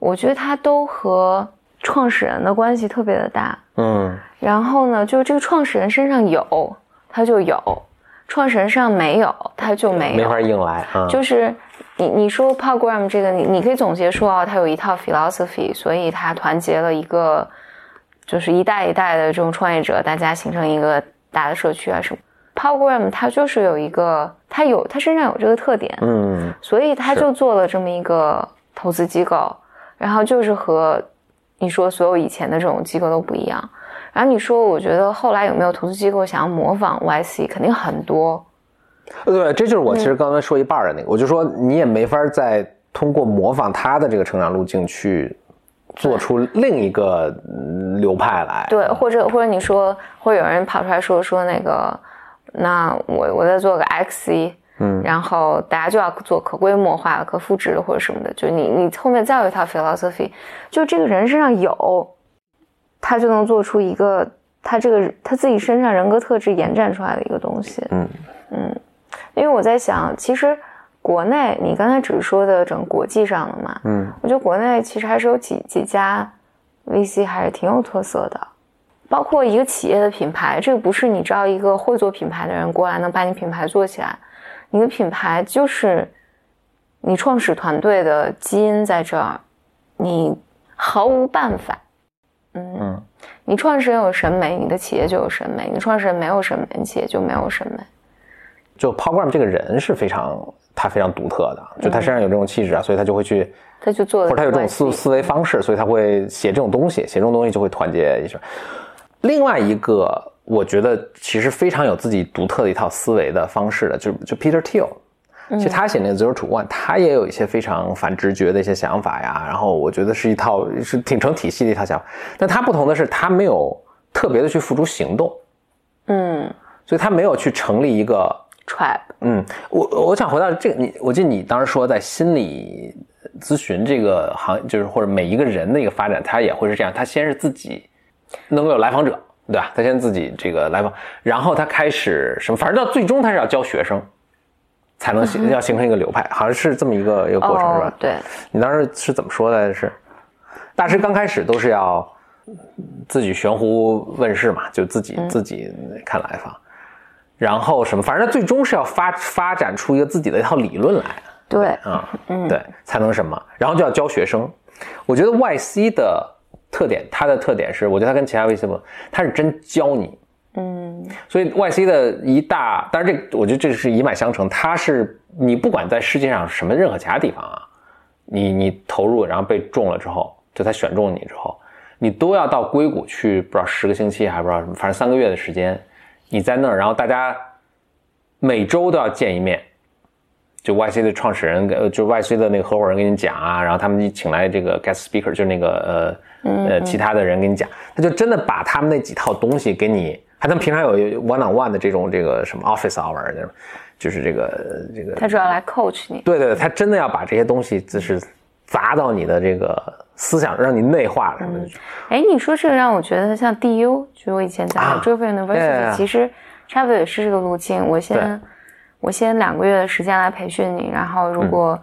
我觉得他都和。创始人的关系特别的大，嗯，然后呢，就是这个创始人身上有，他就有；创始人身上没有，他就没有，没法硬来。就是你你说 program 这个，你你可以总结说啊，他有一套 philosophy，所以他团结了一个，就是一代一代的这种创业者，大家形成一个大的社区啊什么。program 它就是有一个，他有他身上有这个特点，嗯，所以他就做了这么一个投资机构，然后就是和。你说所有以前的这种机构都不一样，然后你说，我觉得后来有没有投资机构想要模仿 YC？肯定很多。对，这就是我其实刚才说一半的那个，我就说你也没法再通过模仿他的这个成长路径去做出另一个流派来。对，或者或者你说，会有人跑出来说说那个，那我我再做个 XC。嗯，然后大家就要做可规模化、可复制的或者什么的，就你你后面再有一套 philosophy，就这个人身上有，他就能做出一个他这个他自己身上人格特质延展出来的一个东西。嗯。嗯，因为我在想，其实国内你刚才只是说的整国际上的嘛，嗯，我觉得国内其实还是有几几家 VC 还是挺有特色的，包括一个企业的品牌，这个不是你招一个会做品牌的人过来能把你品牌做起来。你的品牌就是你创始团队的基因在这儿，你毫无办法。嗯，你创始人有审美，你的企业就有审美；你创始人没有审美，你企业就没有审美。就 Paul Graham 这个人是非常他非常独特的，就他身上有这种气质啊，所以他就会去，他就做，或者他有这种思思维方式，所以他会写这种东西，写这种东西就会团结一下。另外一个。我觉得其实非常有自己独特的一套思维的方式的，就就 Peter Thiel，其实他写那个 Zero to One，他也有一些非常反直觉的一些想法呀。然后我觉得是一套是挺成体系的一套想法。但他不同的是，他没有特别的去付诸行动，嗯，所以他没有去成立一个 tribe。嗯，我我想回到这个，你我记得你当时说在心理咨询这个行，就是或者每一个人的一个发展，他也会是这样，他先是自己能够有来访者。对吧？他先自己这个来访，然后他开始什么？反正到最终他是要教学生，才能形要形成一个流派，好像是这么一个一个过程，是吧？对。你当时是怎么说的？是大师刚开始都是要自己悬壶问世嘛，就自己自己看来访，然后什么？反正他最终是要发发展出一个自己的一套理论来。对啊，嗯，对，才能什么？然后就要教学生。我觉得 YC 的。特点，它的特点是，我觉得它跟其他 VC 不，它是真教你，嗯，所以 YC 的一大，当然这我觉得这是一脉相承，它是你不管在世界上什么任何其他地方啊，你你投入然后被中了之后，就他选中你之后，你都要到硅谷去，不知道十个星期还不知道什么，反正三个月的时间，你在那儿，然后大家每周都要见一面。就 YC 的创始人，呃，就 YC 的那个合伙人跟你讲啊，然后他们一请来这个 guest speaker，就是那个呃呃其他的人跟你讲，他就真的把他们那几套东西给你，还他们平常有 one on one 的这种这个什么 office hour，就是这个这个。他主要来 coach 你。对对，他真的要把这些东西就是砸到你的这个思想，让你内化了。哎，你说这个让我觉得像 DU，就我以前在 Driven University，其实差不多也是这个路径。我先。我先两个月的时间来培训你，然后如果、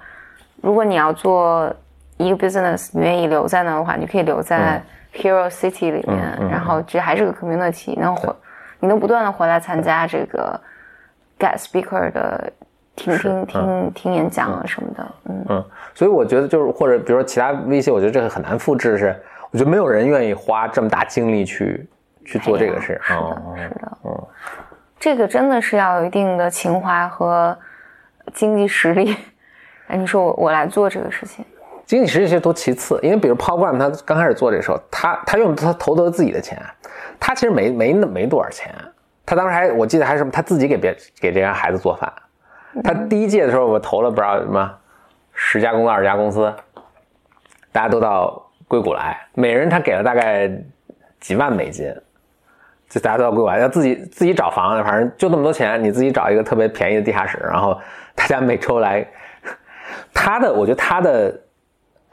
如果你要做一个 business，你愿意留在那的话，你可以留在 Hero City 里面，然后这还是个 community，你能回，你能不断的回来参加这个 guest speaker 的听听听听演讲啊什么的，嗯。嗯，所以我觉得就是或者比如说其他微信我觉得这个很难复制，是我觉得没有人愿意花这么大精力去去做这个事，是的，是的，嗯。这个真的是要有一定的情怀和经济实力。哎，你说我我来做这个事情，经济实力其实都其次，因为比如 Paul Graham 他刚开始做这时候，他他用他投的自己的钱，他其实没没那没多少钱，他当时还我记得还是什么，他自己给别给这些孩子做饭。他第一届的时候，我投了不知道什么十家公司二十家公司，大家都到硅谷来，每人他给了大概几万美金。就大家都要归还，要自己自己找房，反正就那么多钱，你自己找一个特别便宜的地下室，然后大家每周来。他的，我觉得他的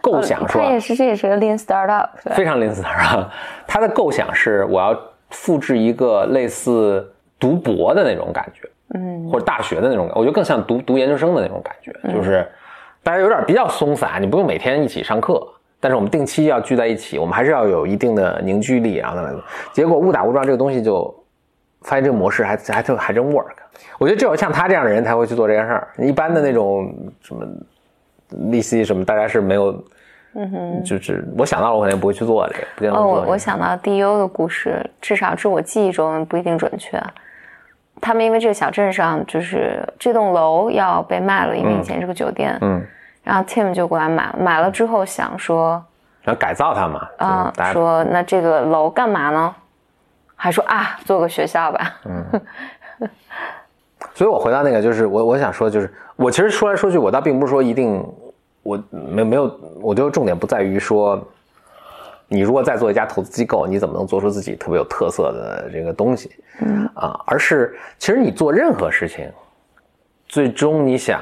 构想是吧？他也是，这也是个 lean startup，非常 lean startup。他的构想是我要复制一个类似读博的那种感觉，嗯，或者大学的那种，我觉得更像读读研究生的那种感觉，就是大家有点比较松散，你不用每天一起上课。但是我们定期要聚在一起，我们还是要有一定的凝聚力，然后来做。结果误打误撞这个东西就发现这个模式还还就还真 work。我觉得只有像他这样的人才会去做这件事儿。一般的那种什么利息什么，大家是没有，嗯哼，就是我想到了，我肯定不会去做这个。哦，我我想到 DU 的故事，至少是我记忆中不一定准确。他们因为这个小镇上就是这栋楼要被卖了，因为以前是个酒店，嗯。然后 Tim 就过来买了，买了之后想说，要改造它嘛？啊，说那这个楼干嘛呢？还说啊，做个学校吧。嗯。所以我回到那个，就是我我想说，就是我其实说来说去，我倒并不是说一定，我没没有，我觉得重点不在于说，你如果再做一家投资机构，你怎么能做出自己特别有特色的这个东西？嗯。啊，而是其实你做任何事情，最终你想。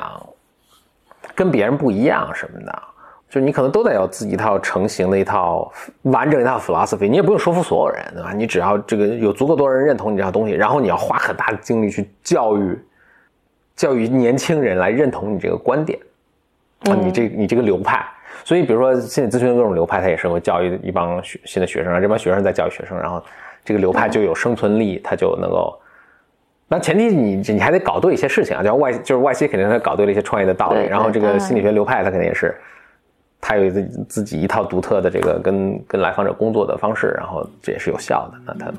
跟别人不一样什么的，就你可能都得有自己一套成型的一套完整一套 philosophy，你也不用说服所有人，对吧？你只要这个有足够多人认同你这套东西，然后你要花很大的精力去教育教育年轻人来认同你这个观点，啊，你这你这个流派。所以，比如说心理咨询的各种流派，它也是会教育一帮学新的学生，这帮学生在教育学生，然后这个流派就有生存力，它就能够。那前提你你还得搞对一些事情啊，叫外就是外 C 肯定他搞对了一些创业的道理，然后这个心理学流派他肯定也是，他有自自己一套独特的这个跟跟来访者工作的方式，然后这也是有效的，那他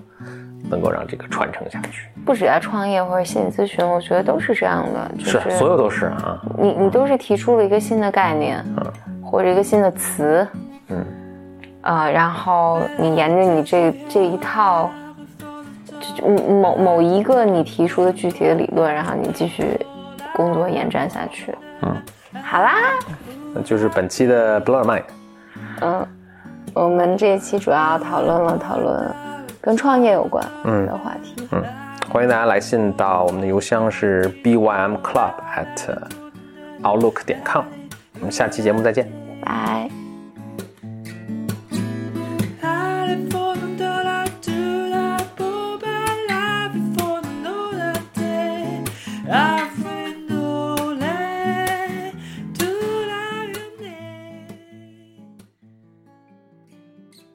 能够让这个传承下去。不止在创业或者心理咨询，我觉得都是这样的，是所有都是啊。你你都是提出了一个新的概念，嗯，或者一个新的词，嗯，啊，然后你沿着你这这一套。某某一个你提出的具体的理论，然后你继续工作延展下去。嗯，好啦，那就是本期的 Blow Mind。嗯，我们这一期主要讨论了讨论跟创业有关的话题。嗯，欢迎大家来信到我们的邮箱是 bymclub at outlook 点 com。我们下期节目再见，拜。